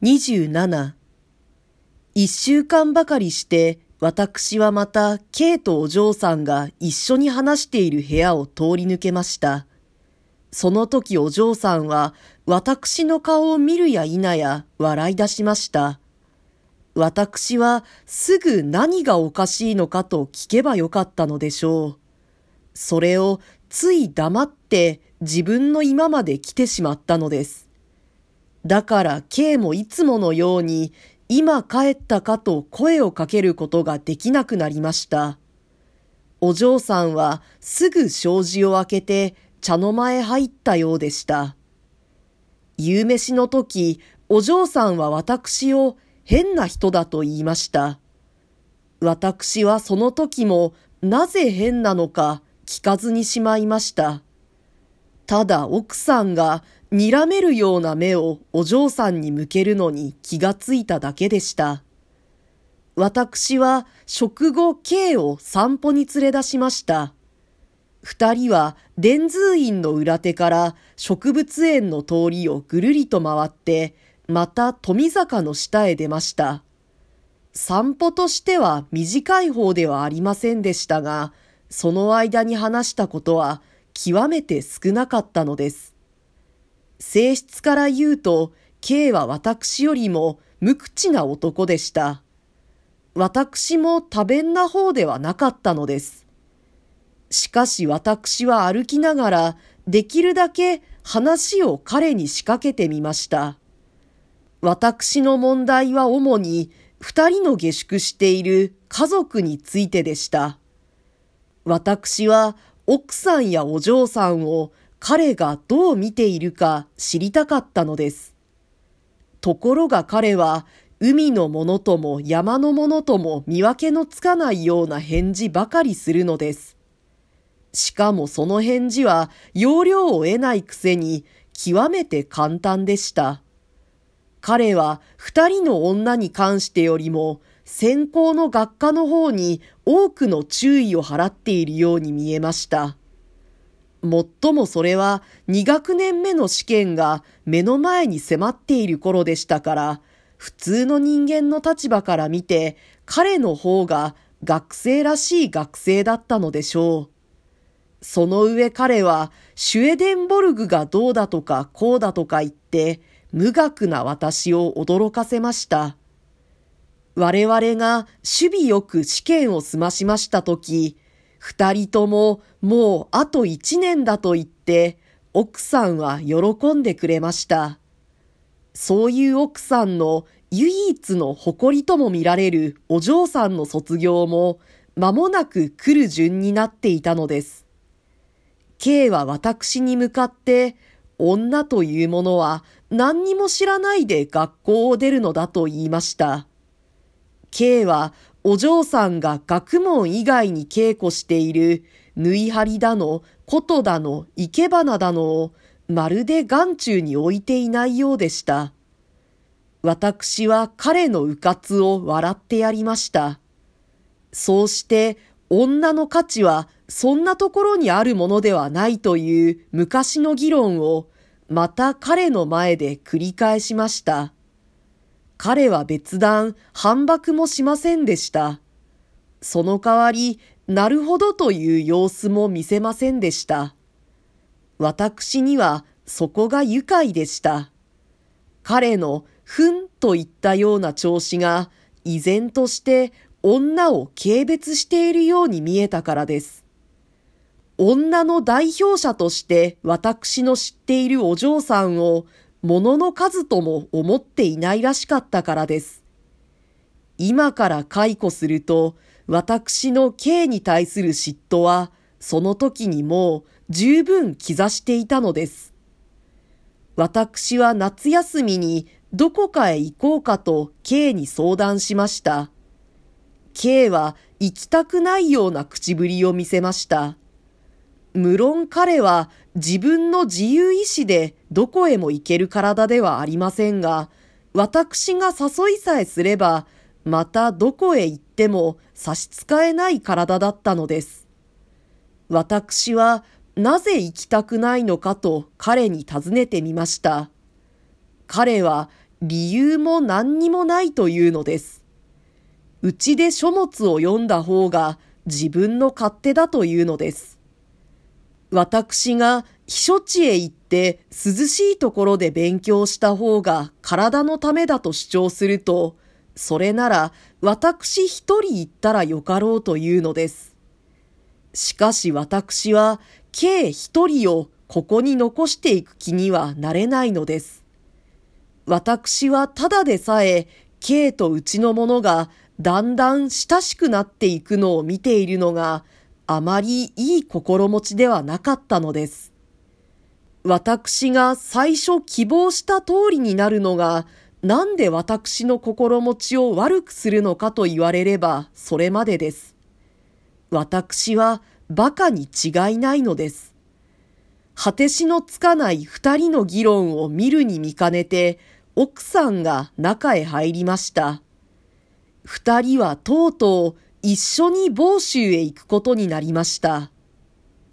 27一週間ばかりして私はまた K とお嬢さんが一緒に話している部屋を通り抜けました。その時お嬢さんは私の顔を見るや否や笑い出しました。私はすぐ何がおかしいのかと聞けばよかったのでしょう。それをつい黙って自分の今まで来てしまったのです。だから K もいつものように今帰ったかと声をかけることができなくなりました。お嬢さんはすぐ障子を開けて茶の間へ入ったようでした。夕飯の時、お嬢さんは私を変な人だと言いました。私はその時もなぜ変なのか聞かずにしまいました。ただ奥さんが睨めるような目をお嬢さんに向けるのに気がついただけでした。私は食後 K を散歩に連れ出しました。二人は伝通院の裏手から植物園の通りをぐるりと回って、また富坂の下へ出ました。散歩としては短い方ではありませんでしたが、その間に話したことは極めて少なかったのです。性質から言うと、K は私よりも無口な男でした。私も多弁な方ではなかったのです。しかし私は歩きながらできるだけ話を彼に仕掛けてみました。私の問題は主に二人の下宿している家族についてでした。私は奥さんやお嬢さんを彼がどう見ているか知りたかったのです。ところが彼は海のものとも山のものとも見分けのつかないような返事ばかりするのです。しかもその返事は要領を得ないくせに極めて簡単でした。彼は二人の女に関してよりも先行の学科の方に多くの注意を払っているように見えました。もっともそれは2学年目の試験が目の前に迫っている頃でしたから、普通の人間の立場から見て彼の方が学生らしい学生だったのでしょう。その上彼はシュエデンボルグがどうだとかこうだとか言って無学な私を驚かせました。我々が守備よく試験を済ましましたとき、二人とももうあと一年だと言って、奥さんは喜んでくれました。そういう奥さんの唯一の誇りとも見られるお嬢さんの卒業も間もなく来る順になっていたのです。K は私に向かって、女というものは何にも知らないで学校を出るのだと言いました。K はお嬢さんが学問以外に稽古している縫い張りだの、琴だの、生け花だのをまるで眼中に置いていないようでした。私は彼の迂闊を笑ってやりました。そうして女の価値はそんなところにあるものではないという昔の議論をまた彼の前で繰り返しました。彼は別段反駁もしませんでした。その代わり、なるほどという様子も見せませんでした。私にはそこが愉快でした。彼のふんといったような調子が依然として女を軽蔑しているように見えたからです。女の代表者として私の知っているお嬢さんを物の数とも思っていないらしかったからです。今から解雇すると、私の K に対する嫉妬は、その時にもう十分刻していたのです。私は夏休みにどこかへ行こうかと K に相談しました。K は行きたくないような口ぶりを見せました。無論彼は自分の自由意志でどこへも行ける体ではありませんが、私が誘いさえすれば、またどこへ行っても差し支えない体だったのです。私はなぜ行きたくないのかと彼に尋ねてみました。彼は理由も何にもないというのです。うちで書物を読んだ方が自分の勝手だというのです。私が避暑地へ行って涼しいところで勉強した方が体のためだと主張すると、それなら私一人行ったらよかろうというのです。しかし私は計一人をここに残していく気にはなれないのです。私はただでさえ K とうちの者がだんだん親しくなっていくのを見ているのがあまりいい心持ちではなかったのです。私が最初希望した通りになるのがなんで私の心持ちを悪くするのかと言われればそれまでです。私は馬鹿に違いないのです。果てしのつかない二人の議論を見るに見かねて、奥さんが中へ入りました。二人はとうとう一緒に房州へ行くことになりました。